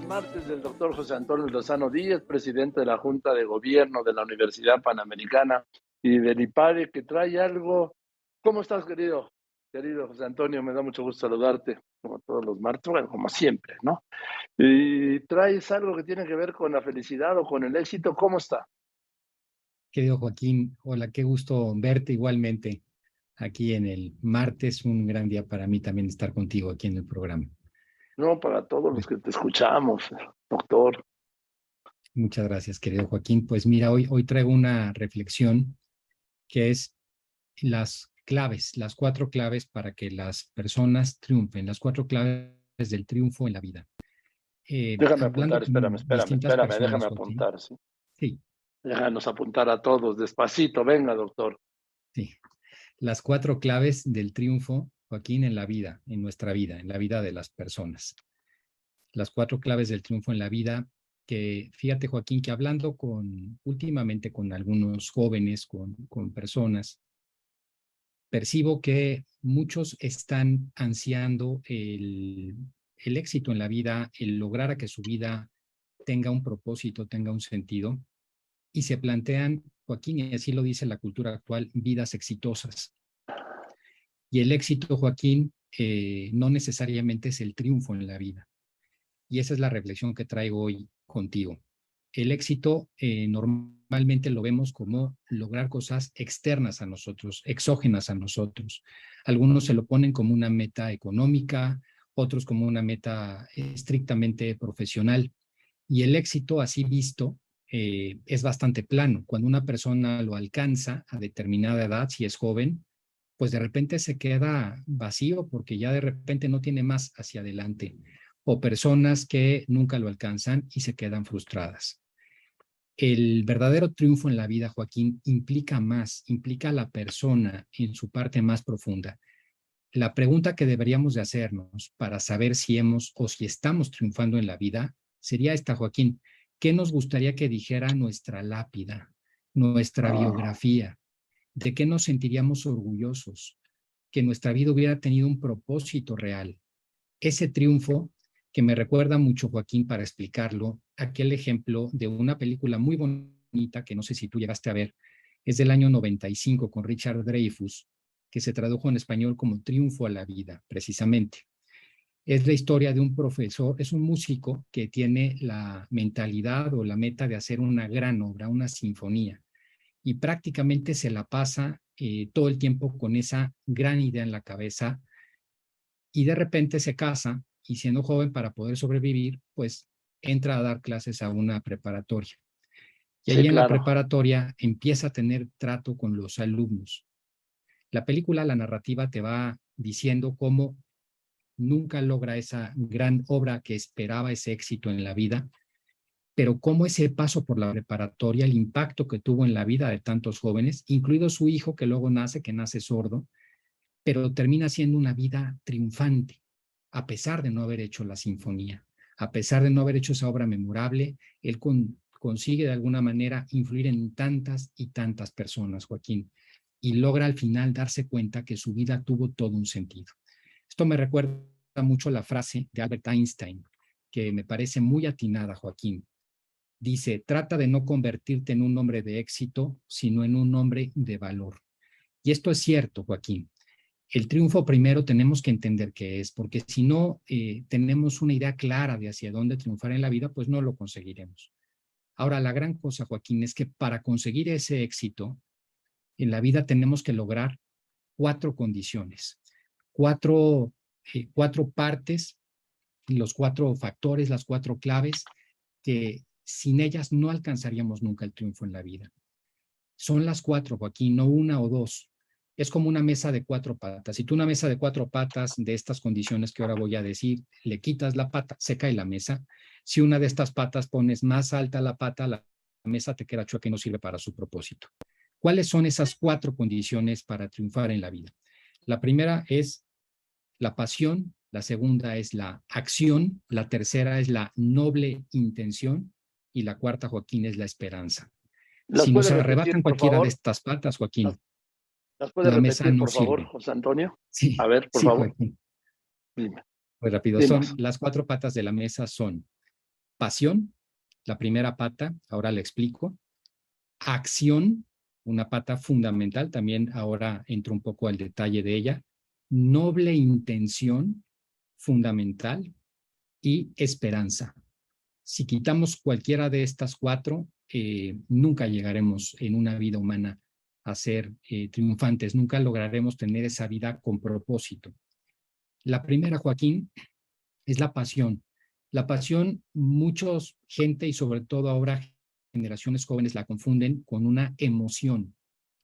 es martes del doctor José Antonio Lozano Díaz, presidente de la Junta de Gobierno de la Universidad Panamericana y del IPADE, que trae algo. ¿Cómo estás, querido? Querido José Antonio, me da mucho gusto saludarte, como todos los martes, bueno, como siempre, ¿no? Y traes algo que tiene que ver con la felicidad o con el éxito. ¿Cómo está? Querido Joaquín, hola, qué gusto verte igualmente aquí en el martes. Un gran día para mí también estar contigo aquí en el programa. No, para todos los que te escuchamos, doctor. Muchas gracias, querido Joaquín. Pues mira, hoy, hoy traigo una reflexión que es las claves, las cuatro claves para que las personas triunfen, las cuatro claves del triunfo en la vida. Eh, déjame apuntar, espérame, espérame, espérame, déjame apuntar, ¿sí? Sí. Déjanos apuntar a todos, despacito, venga, doctor. Sí. Las cuatro claves del triunfo Joaquín, en la vida, en nuestra vida, en la vida de las personas. Las cuatro claves del triunfo en la vida, que fíjate Joaquín, que hablando con, últimamente con algunos jóvenes, con, con personas, percibo que muchos están ansiando el, el éxito en la vida, el lograr a que su vida tenga un propósito, tenga un sentido, y se plantean, Joaquín, y así lo dice la cultura actual, vidas exitosas. Y el éxito, Joaquín, eh, no necesariamente es el triunfo en la vida. Y esa es la reflexión que traigo hoy contigo. El éxito eh, normalmente lo vemos como lograr cosas externas a nosotros, exógenas a nosotros. Algunos se lo ponen como una meta económica, otros como una meta estrictamente profesional. Y el éxito así visto eh, es bastante plano. Cuando una persona lo alcanza a determinada edad, si es joven, pues de repente se queda vacío porque ya de repente no tiene más hacia adelante. O personas que nunca lo alcanzan y se quedan frustradas. El verdadero triunfo en la vida, Joaquín, implica más, implica a la persona en su parte más profunda. La pregunta que deberíamos de hacernos para saber si hemos o si estamos triunfando en la vida sería esta, Joaquín. ¿Qué nos gustaría que dijera nuestra lápida, nuestra ah. biografía, ¿De qué nos sentiríamos orgullosos? Que nuestra vida hubiera tenido un propósito real. Ese triunfo que me recuerda mucho, Joaquín, para explicarlo, aquel ejemplo de una película muy bonita que no sé si tú llegaste a ver, es del año 95 con Richard Dreyfus, que se tradujo en español como Triunfo a la vida, precisamente. Es la historia de un profesor, es un músico que tiene la mentalidad o la meta de hacer una gran obra, una sinfonía y prácticamente se la pasa eh, todo el tiempo con esa gran idea en la cabeza y de repente se casa y siendo joven para poder sobrevivir, pues entra a dar clases a una preparatoria. Y ahí en la preparatoria empieza a tener trato con los alumnos. La película, la narrativa te va diciendo cómo nunca logra esa gran obra que esperaba ese éxito en la vida, pero cómo ese paso por la preparatoria, el impacto que tuvo en la vida de tantos jóvenes, incluido su hijo que luego nace, que nace sordo, pero termina siendo una vida triunfante, a pesar de no haber hecho la sinfonía, a pesar de no haber hecho esa obra memorable, él consigue de alguna manera influir en tantas y tantas personas, Joaquín, y logra al final darse cuenta que su vida tuvo todo un sentido. Esto me recuerda mucho la frase de Albert Einstein, que me parece muy atinada, Joaquín dice, trata de no convertirte en un hombre de éxito, sino en un hombre de valor. Y esto es cierto, Joaquín. El triunfo primero tenemos que entender qué es, porque si no eh, tenemos una idea clara de hacia dónde triunfar en la vida, pues no lo conseguiremos. Ahora, la gran cosa, Joaquín, es que para conseguir ese éxito en la vida tenemos que lograr cuatro condiciones, cuatro, eh, cuatro partes, los cuatro factores, las cuatro claves que sin ellas no alcanzaríamos nunca el triunfo en la vida. Son las cuatro, Joaquín, no una o dos. Es como una mesa de cuatro patas. Si tú una mesa de cuatro patas de estas condiciones que ahora voy a decir, le quitas la pata, se cae la mesa. Si una de estas patas pones más alta la pata, la mesa te queda chueca y no sirve para su propósito. ¿Cuáles son esas cuatro condiciones para triunfar en la vida? La primera es la pasión, la segunda es la acción, la tercera es la noble intención y la cuarta, Joaquín, es la esperanza. Si nos arrebatan cualquiera de estas patas, Joaquín. ¿Las puede repetir, por favor, José Antonio? Sí. A ver, por favor. Dime. Pues rápido, son las cuatro patas de la mesa son Pasión, la primera pata, ahora le explico. Acción, una pata fundamental, también ahora entro un poco al detalle de ella. Noble intención, fundamental. Y esperanza. Si quitamos cualquiera de estas cuatro, eh, nunca llegaremos en una vida humana a ser eh, triunfantes, nunca lograremos tener esa vida con propósito. La primera, Joaquín, es la pasión. La pasión, muchos gente y sobre todo ahora generaciones jóvenes la confunden con una emoción.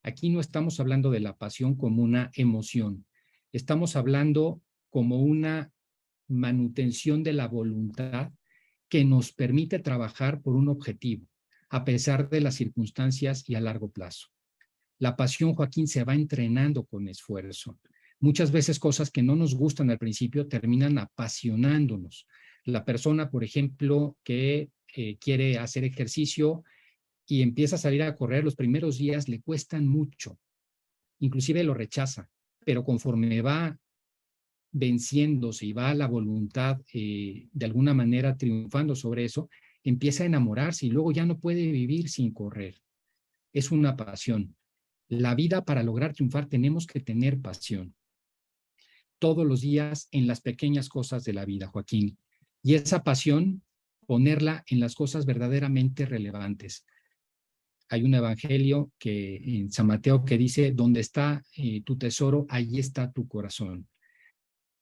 Aquí no estamos hablando de la pasión como una emoción, estamos hablando como una manutención de la voluntad que nos permite trabajar por un objetivo, a pesar de las circunstancias y a largo plazo. La pasión, Joaquín, se va entrenando con esfuerzo. Muchas veces cosas que no nos gustan al principio terminan apasionándonos. La persona, por ejemplo, que eh, quiere hacer ejercicio y empieza a salir a correr, los primeros días le cuestan mucho, inclusive lo rechaza, pero conforme va venciéndose y va la voluntad eh, de alguna manera triunfando sobre eso, empieza a enamorarse y luego ya no puede vivir sin correr. Es una pasión. La vida para lograr triunfar tenemos que tener pasión. Todos los días en las pequeñas cosas de la vida, Joaquín. Y esa pasión, ponerla en las cosas verdaderamente relevantes. Hay un evangelio que en San Mateo que dice, donde está eh, tu tesoro, ahí está tu corazón.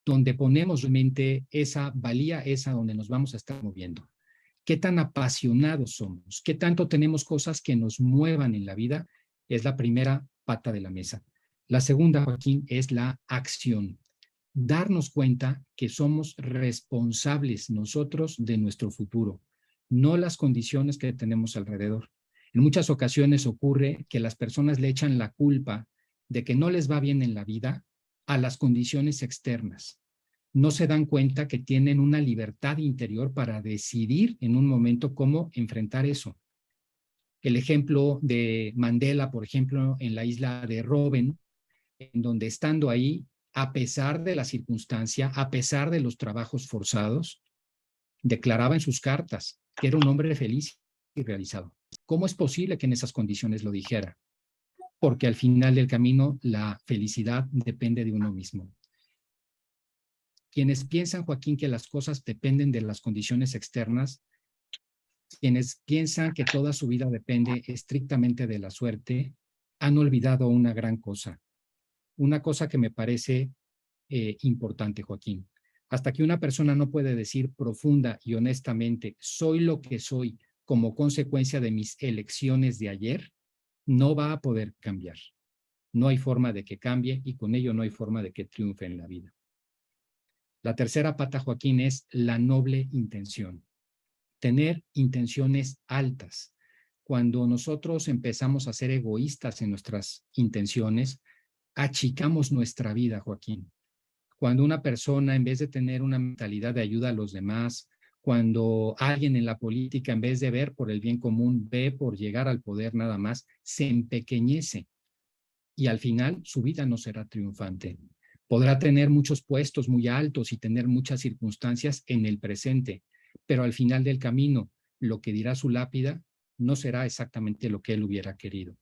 Donde ponemos mente esa valía, esa donde nos vamos a estar moviendo. ¿Qué tan apasionados somos? ¿Qué tanto tenemos cosas que nos muevan en la vida? es la primera pata de la mesa. La segunda, Joaquín, es la acción. Darnos cuenta que somos responsables nosotros de nuestro futuro, no las condiciones que tenemos alrededor. En muchas ocasiones ocurre que las personas le echan la culpa de que no les va bien en la vida a las condiciones externas. No se dan cuenta que tienen una libertad interior para decidir en un momento cómo enfrentar eso el ejemplo de Mandela, por ejemplo, en la isla de Robben, en donde estando ahí, a pesar de la circunstancia, a pesar de los trabajos forzados, declaraba en sus cartas que era un hombre feliz y realizado. ¿Cómo es posible que en esas condiciones lo dijera? Porque al final del camino la felicidad depende de uno mismo. Quienes piensan, Joaquín, que las cosas dependen de las condiciones externas, quienes piensan que toda su vida depende estrictamente de la suerte, han olvidado una gran cosa, una cosa que me parece eh, importante, Joaquín. Hasta que una persona no puede decir profunda y honestamente, soy lo que soy como consecuencia de mis elecciones de ayer, no va a poder cambiar. No hay forma de que cambie y con ello no hay forma de que triunfe en la vida. La tercera pata, Joaquín, es la noble intención tener intenciones altas. Cuando nosotros empezamos a ser egoístas en nuestras intenciones, achicamos nuestra vida, Joaquín. Cuando una persona, en vez de tener una mentalidad de ayuda a los demás, cuando alguien en la política, en vez de ver por el bien común, ve por llegar al poder nada más, se empequeñece y al final su vida no será triunfante. Podrá tener muchos puestos muy altos y tener muchas circunstancias en el presente, pero al final del camino lo que dirá su lápida no será exactamente lo que él hubiera querido.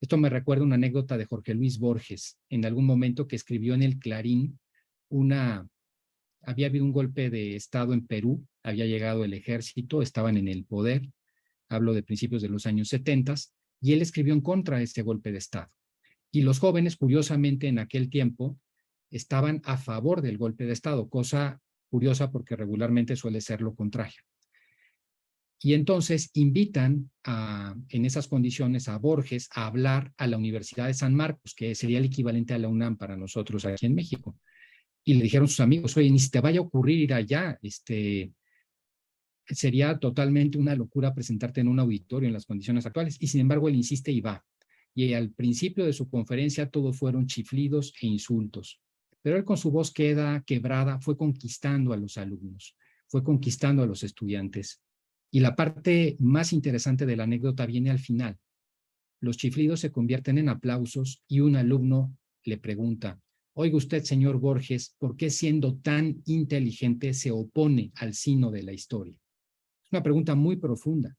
Esto me recuerda una anécdota de Jorge Luis Borges, en algún momento que escribió en el Clarín una, había habido un golpe de Estado en Perú, había llegado el ejército, estaban en el poder, hablo de principios de los años 70, y él escribió en contra de este golpe de Estado. Y los jóvenes, curiosamente, en aquel tiempo, estaban a favor del golpe de Estado, cosa curiosa porque regularmente suele ser lo contrario. Y entonces invitan en esas condiciones a Borges a hablar a la Universidad de San Marcos, que sería el equivalente a la UNAM para nosotros aquí en México. Y le dijeron sus amigos, oye, ni si te vaya a ocurrir ir allá, este, sería totalmente una locura presentarte en un auditorio en las condiciones actuales. Y sin embargo, él insiste y va. Y al principio de su conferencia todo fueron chiflidos e insultos pero él con su voz queda quebrada fue conquistando a los alumnos, fue conquistando a los estudiantes. Y la parte más interesante de la anécdota viene al final. Los chiflidos se convierten en aplausos y un alumno le pregunta, oiga usted, señor Borges, ¿por qué siendo tan inteligente se opone al sino de la historia? Una pregunta muy profunda.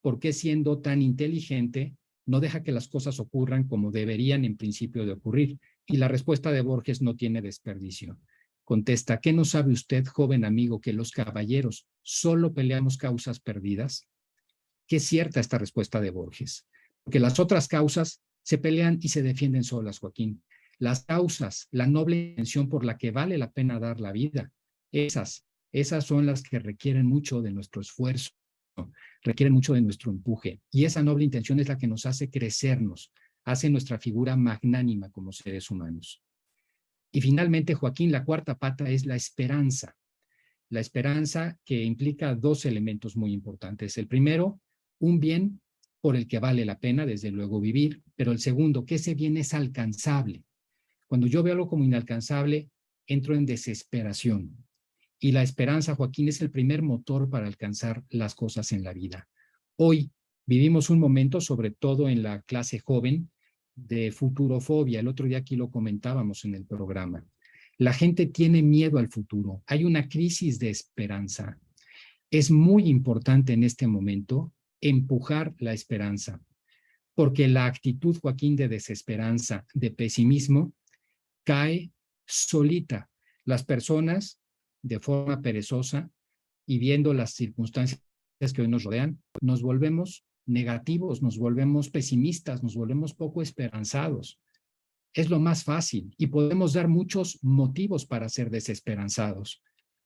¿Por qué siendo tan inteligente no deja que las cosas ocurran como deberían en principio de ocurrir? Y la respuesta de Borges no tiene desperdicio. Contesta, ¿qué no sabe usted, joven amigo, que los caballeros solo peleamos causas perdidas? Qué cierta esta respuesta de Borges, porque las otras causas se pelean y se defienden solas, Joaquín. Las causas, la noble intención por la que vale la pena dar la vida, esas, esas son las que requieren mucho de nuestro esfuerzo, requieren mucho de nuestro empuje. Y esa noble intención es la que nos hace crecernos, hace nuestra figura magnánima como seres humanos. Y finalmente, Joaquín, la cuarta pata es la esperanza. La esperanza que implica dos elementos muy importantes. El primero, un bien por el que vale la pena, desde luego, vivir, pero el segundo, que ese bien es alcanzable. Cuando yo veo algo como inalcanzable, entro en desesperación. Y la esperanza, Joaquín, es el primer motor para alcanzar las cosas en la vida. Hoy vivimos un momento, sobre todo en la clase joven, de futurofobia. El otro día aquí lo comentábamos en el programa. La gente tiene miedo al futuro. Hay una crisis de esperanza. Es muy importante en este momento empujar la esperanza, porque la actitud, Joaquín, de desesperanza, de pesimismo, cae solita. Las personas, de forma perezosa y viendo las circunstancias que hoy nos rodean, nos volvemos negativos, nos volvemos pesimistas, nos volvemos poco esperanzados. Es lo más fácil y podemos dar muchos motivos para ser desesperanzados.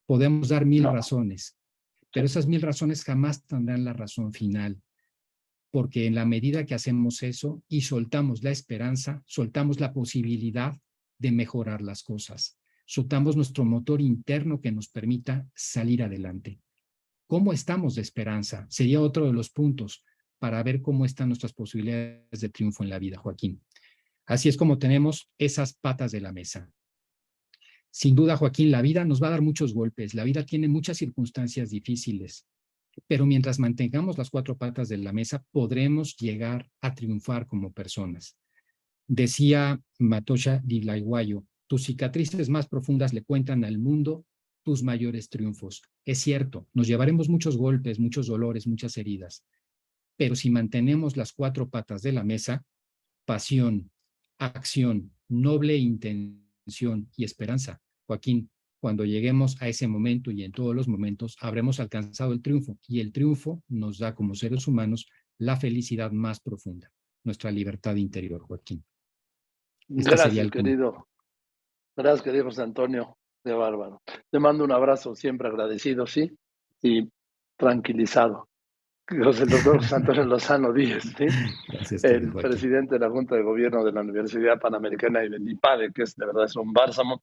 Podemos dar mil razones, pero esas mil razones jamás tendrán la razón final, porque en la medida que hacemos eso y soltamos la esperanza, soltamos la posibilidad de mejorar las cosas, soltamos nuestro motor interno que nos permita salir adelante. ¿Cómo estamos de esperanza? Sería otro de los puntos para ver cómo están nuestras posibilidades de triunfo en la vida, Joaquín. Así es como tenemos esas patas de la mesa. Sin duda, Joaquín, la vida nos va a dar muchos golpes, la vida tiene muchas circunstancias difíciles, pero mientras mantengamos las cuatro patas de la mesa, podremos llegar a triunfar como personas. Decía Matosha Dilaiwayo, tus cicatrices más profundas le cuentan al mundo tus mayores triunfos. Es cierto, nos llevaremos muchos golpes, muchos dolores, muchas heridas, pero si mantenemos las cuatro patas de la mesa, pasión, acción, noble intención y esperanza, Joaquín, cuando lleguemos a ese momento y en todos los momentos, habremos alcanzado el triunfo y el triunfo nos da como seres humanos la felicidad más profunda, nuestra libertad interior, Joaquín. Gracias, querido. Gracias, querido José Antonio. De bárbaro. Te mando un abrazo siempre agradecido, sí, y tranquilizado. José doctor Santos Lozano Díez, el presidente de la Junta de Gobierno de la Universidad Panamericana y del IPADE, que es de verdad es un bálsamo.